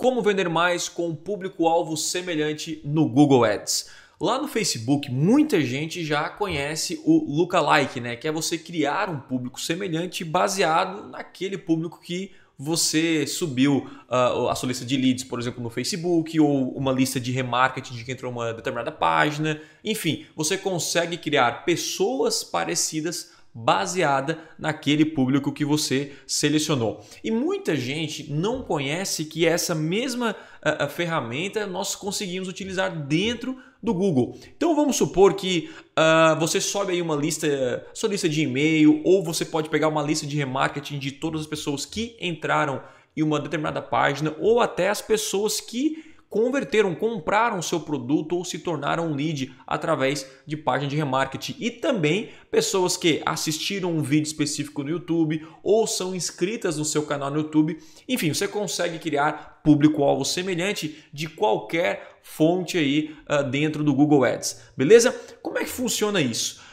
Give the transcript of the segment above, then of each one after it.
Como vender mais com um público-alvo semelhante no Google Ads. Lá no Facebook, muita gente já conhece o lookalike, né? Que é você criar um público semelhante baseado naquele público que você subiu uh, a sua lista de leads, por exemplo, no Facebook, ou uma lista de remarketing de quem entrou uma determinada página. Enfim, você consegue criar pessoas parecidas baseada naquele público que você selecionou. E muita gente não conhece que essa mesma uh, ferramenta nós conseguimos utilizar dentro do Google. Então vamos supor que uh, você sobe aí uma lista, sua lista de e-mail, ou você pode pegar uma lista de remarketing de todas as pessoas que entraram em uma determinada página, ou até as pessoas que converteram, compraram seu produto ou se tornaram um lead através de página de remarketing. E também pessoas que assistiram um vídeo específico no YouTube ou são inscritas no seu canal no YouTube. Enfim, você consegue criar público-alvo semelhante de qualquer fonte aí uh, dentro do Google Ads. Beleza? Como é que funciona isso?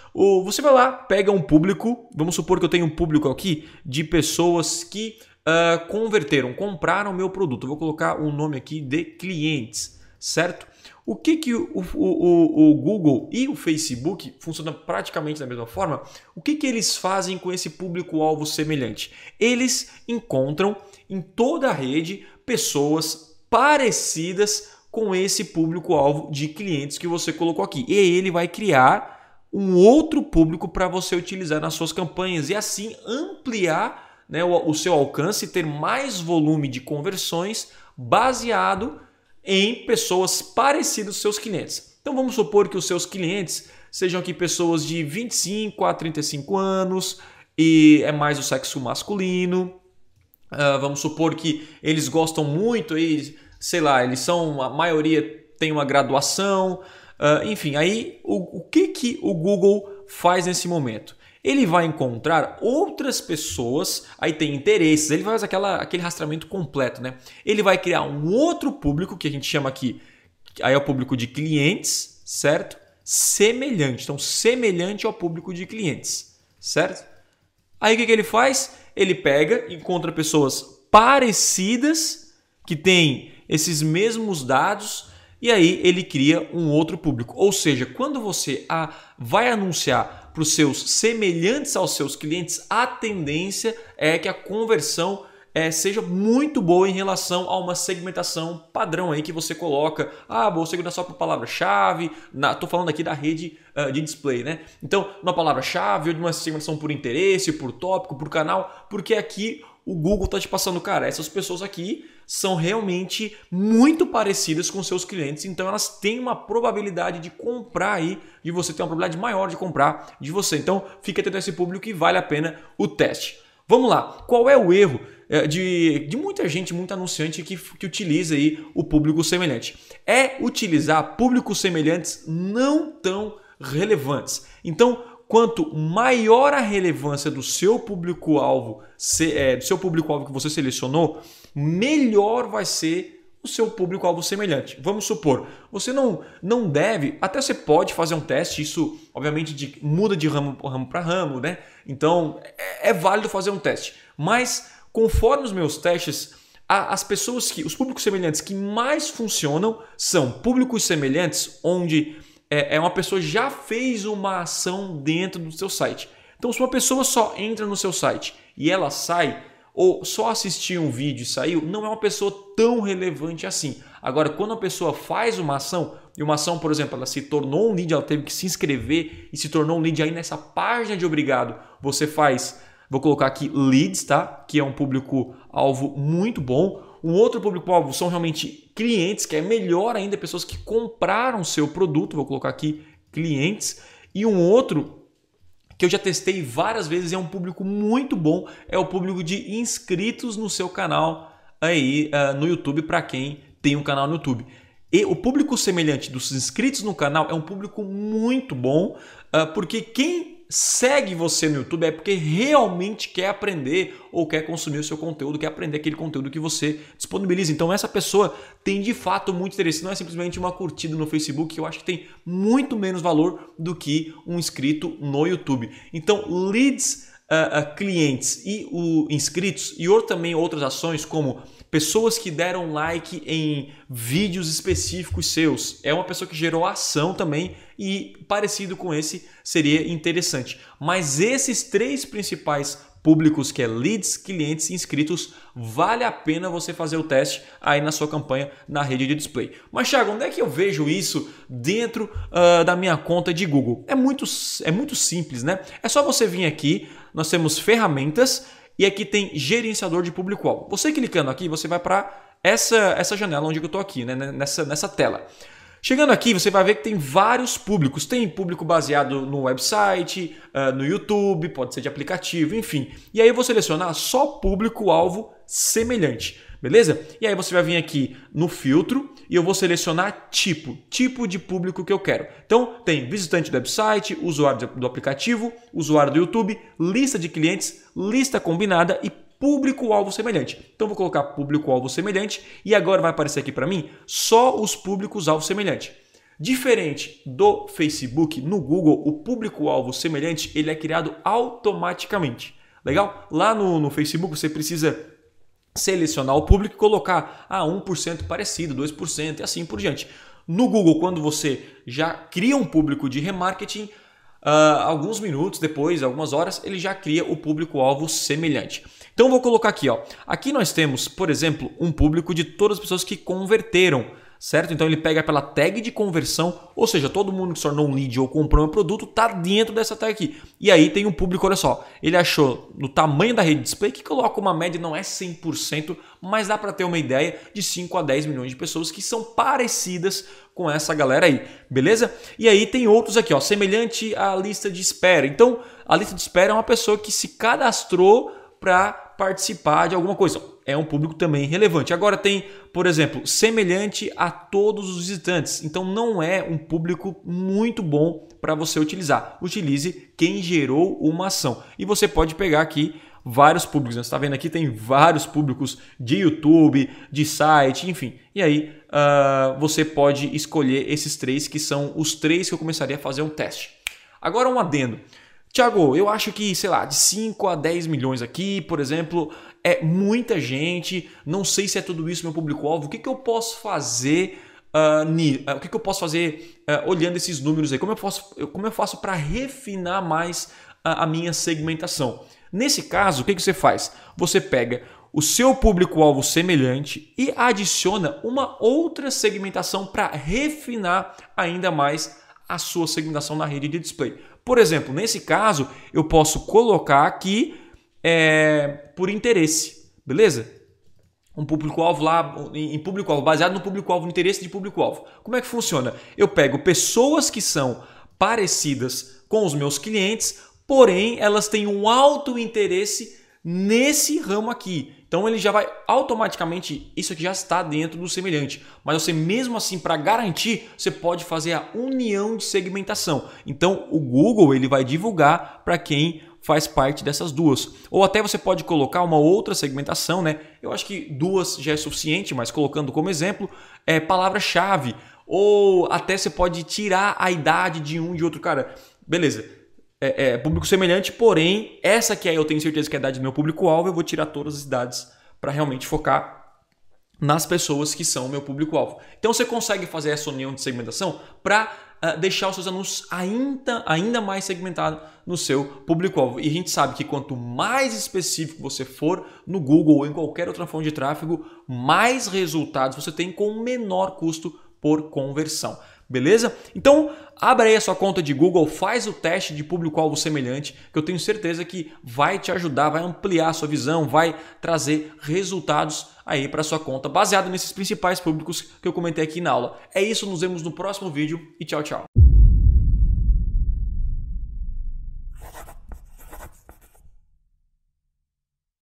você vai lá, pega um público, vamos supor que eu tenho um público aqui de pessoas que uh, converteram, compraram meu produto. vou colocar um nome aqui de clientes, certo? O que, que o, o, o, Google e o Facebook funcionam praticamente da mesma forma? O que, que eles fazem com esse público-alvo semelhante? Eles encontram em toda a rede pessoas parecidas com esse público-alvo de clientes que você colocou aqui. E ele vai criar um outro público para você utilizar nas suas campanhas e assim ampliar né, o, o seu alcance, ter mais volume de conversões baseado em pessoas parecidas aos seus clientes. Então vamos supor que os seus clientes sejam aqui pessoas de 25 a 35 anos e é mais o sexo masculino. Uh, vamos supor que eles gostam muito aí, sei lá, eles são a maioria tem uma graduação, uh, enfim, aí o, o que que o Google faz nesse momento? Ele vai encontrar outras pessoas, aí tem interesses, ele faz aquela, aquele rastreamento completo, né? Ele vai criar um outro público que a gente chama aqui, aí é o público de clientes, certo? Semelhante, então semelhante ao público de clientes, certo? Aí o que, que ele faz? Ele pega, encontra pessoas parecidas que têm esses mesmos dados e aí ele cria um outro público. Ou seja, quando você vai anunciar para os seus semelhantes aos seus clientes, a tendência é que a conversão é, seja muito boa em relação a uma segmentação padrão aí que você coloca. Ah, vou segmentar só por palavra-chave. Estou falando aqui da rede uh, de display, né? Então, uma palavra-chave ou de uma segmentação por interesse, por tópico, por canal, porque aqui o Google está te passando, cara, essas pessoas aqui são realmente muito parecidas com seus clientes, então elas têm uma probabilidade de comprar aí, de você ter uma probabilidade maior de comprar de você. Então, fica atento a esse público e vale a pena o teste. Vamos lá, qual é o erro eh, de, de muita gente, muito anunciante que, que utiliza aí o público semelhante? É utilizar públicos semelhantes não tão relevantes. Então, quanto maior a relevância do seu público-alvo, é, do seu público-alvo que você selecionou, melhor vai ser o seu público-alvo semelhante. Vamos supor, você não, não deve, até você pode fazer um teste, isso obviamente de, muda de ramo, ramo para ramo, né? Então é, é, válido fazer um teste. Mas conforme os meus testes, a, as pessoas que, os públicos semelhantes que mais funcionam são públicos semelhantes onde é, é uma pessoa já fez uma ação dentro do seu site. Então, se uma pessoa só entra no seu site e ela sai, ou só assistiu um vídeo e saiu, não é uma pessoa tão relevante assim. Agora, quando a pessoa faz uma ação, e uma ação, por exemplo, ela se tornou um lead, ela teve que se inscrever e se tornou um lead aí nessa página de obrigado, você faz, vou colocar aqui leads, tá? Que é um público-alvo muito bom. Um outro público-alvo são realmente clientes, que é melhor ainda, pessoas que compraram seu produto, vou colocar aqui clientes. E um outro que eu já testei várias vezes é um público muito bom, é o público de inscritos no seu canal aí uh, no YouTube para quem tem um canal no YouTube. E o público semelhante dos inscritos no canal é um público muito bom, uh, porque quem segue você no YouTube é porque realmente quer aprender ou quer consumir o seu conteúdo, quer aprender aquele conteúdo que você disponibiliza. Então essa pessoa tem de fato muito interesse, não é simplesmente uma curtida no Facebook, que eu acho que tem muito menos valor do que um inscrito no YouTube. Então leads, uh, uh, clientes e o inscritos e ou também outras ações como pessoas que deram like em vídeos específicos seus. É uma pessoa que gerou ação também e parecido com esse seria interessante. Mas esses três principais públicos, que é leads, clientes e inscritos, vale a pena você fazer o teste aí na sua campanha na rede de display. Mas, Thiago, onde é que eu vejo isso dentro uh, da minha conta de Google? É muito, é muito simples, né? É só você vir aqui, nós temos ferramentas e aqui tem gerenciador de público-alvo. Você clicando aqui, você vai para essa, essa janela onde eu estou aqui, né? nessa, nessa tela. Chegando aqui, você vai ver que tem vários públicos. Tem público baseado no website, uh, no YouTube, pode ser de aplicativo, enfim. E aí eu vou selecionar só público-alvo semelhante, beleza? E aí você vai vir aqui no filtro e eu vou selecionar tipo, tipo de público que eu quero. Então tem visitante do website, usuário do aplicativo, usuário do YouTube, lista de clientes, lista combinada e público-alvo semelhante. Então vou colocar público-alvo semelhante e agora vai aparecer aqui para mim só os públicos-alvo semelhante. Diferente do Facebook, no Google, o público-alvo semelhante ele é criado automaticamente. Legal? Lá no, no Facebook você precisa selecionar o público e colocar ah, 1% parecido, 2% e assim por diante. No Google, quando você já cria um público de remarketing, uh, alguns minutos depois, algumas horas, ele já cria o público-alvo semelhante. Então vou colocar aqui, ó. Aqui nós temos, por exemplo, um público de todas as pessoas que converteram certo? Então ele pega pela tag de conversão, ou seja, todo mundo que se tornou um lead ou comprou um produto está dentro dessa tag aqui. E aí tem um público, olha só, ele achou no tamanho da rede display que coloca uma média, não é 100%, mas dá para ter uma ideia de 5 a 10 milhões de pessoas que são parecidas com essa galera aí, beleza? E aí tem outros aqui, ó, semelhante à lista de espera. Então, a lista de espera é uma pessoa que se cadastrou para participar de alguma coisa é um público também relevante. Agora tem, por exemplo, semelhante a todos os visitantes. Então não é um público muito bom para você utilizar. Utilize quem gerou uma ação. E você pode pegar aqui vários públicos. Né? Você está vendo aqui tem vários públicos de YouTube, de site, enfim. E aí uh, você pode escolher esses três que são os três que eu começaria a fazer um teste. Agora um adendo. Tiago, eu acho que, sei lá, de 5 a 10 milhões aqui, por exemplo, é muita gente. Não sei se é tudo isso meu público-alvo. O que, que eu posso fazer? Uh, o que, que eu posso fazer uh, olhando esses números aí? Como eu, posso, como eu faço para refinar mais a minha segmentação? Nesse caso, o que, que você faz? Você pega o seu público-alvo semelhante e adiciona uma outra segmentação para refinar ainda mais a sua segmentação na rede de display. Por exemplo, nesse caso, eu posso colocar aqui é, por interesse, beleza? Um público-alvo lá, em público-alvo, baseado no público-alvo, no interesse de público-alvo. Como é que funciona? Eu pego pessoas que são parecidas com os meus clientes, porém elas têm um alto interesse nesse ramo aqui. Então ele já vai automaticamente, isso aqui já está dentro do semelhante. Mas você mesmo assim, para garantir, você pode fazer a união de segmentação. Então o Google ele vai divulgar para quem faz parte dessas duas. Ou até você pode colocar uma outra segmentação, né? Eu acho que duas já é suficiente, mas colocando como exemplo, é palavra-chave. Ou até você pode tirar a idade de um de outro. Cara, beleza é, é, público semelhante, porém, essa que é, eu tenho certeza que é a idade do meu público-alvo, eu vou tirar todas as idades para realmente focar nas pessoas que são o meu público-alvo. Então você consegue fazer essa união de segmentação para ah, deixar os seus anúncios ainda, ainda mais segmentados no seu público-alvo. E a gente sabe que quanto mais específico você for no Google ou em qualquer outra fonte de tráfego, mais resultados você tem com menor custo por conversão. Beleza? Então, abra aí a sua conta de Google, faz o teste de público-alvo semelhante, que eu tenho certeza que vai te ajudar, vai ampliar a sua visão, vai trazer resultados aí para sua conta, baseado nesses principais públicos que eu comentei aqui na aula. É isso, nos vemos no próximo vídeo e tchau, tchau.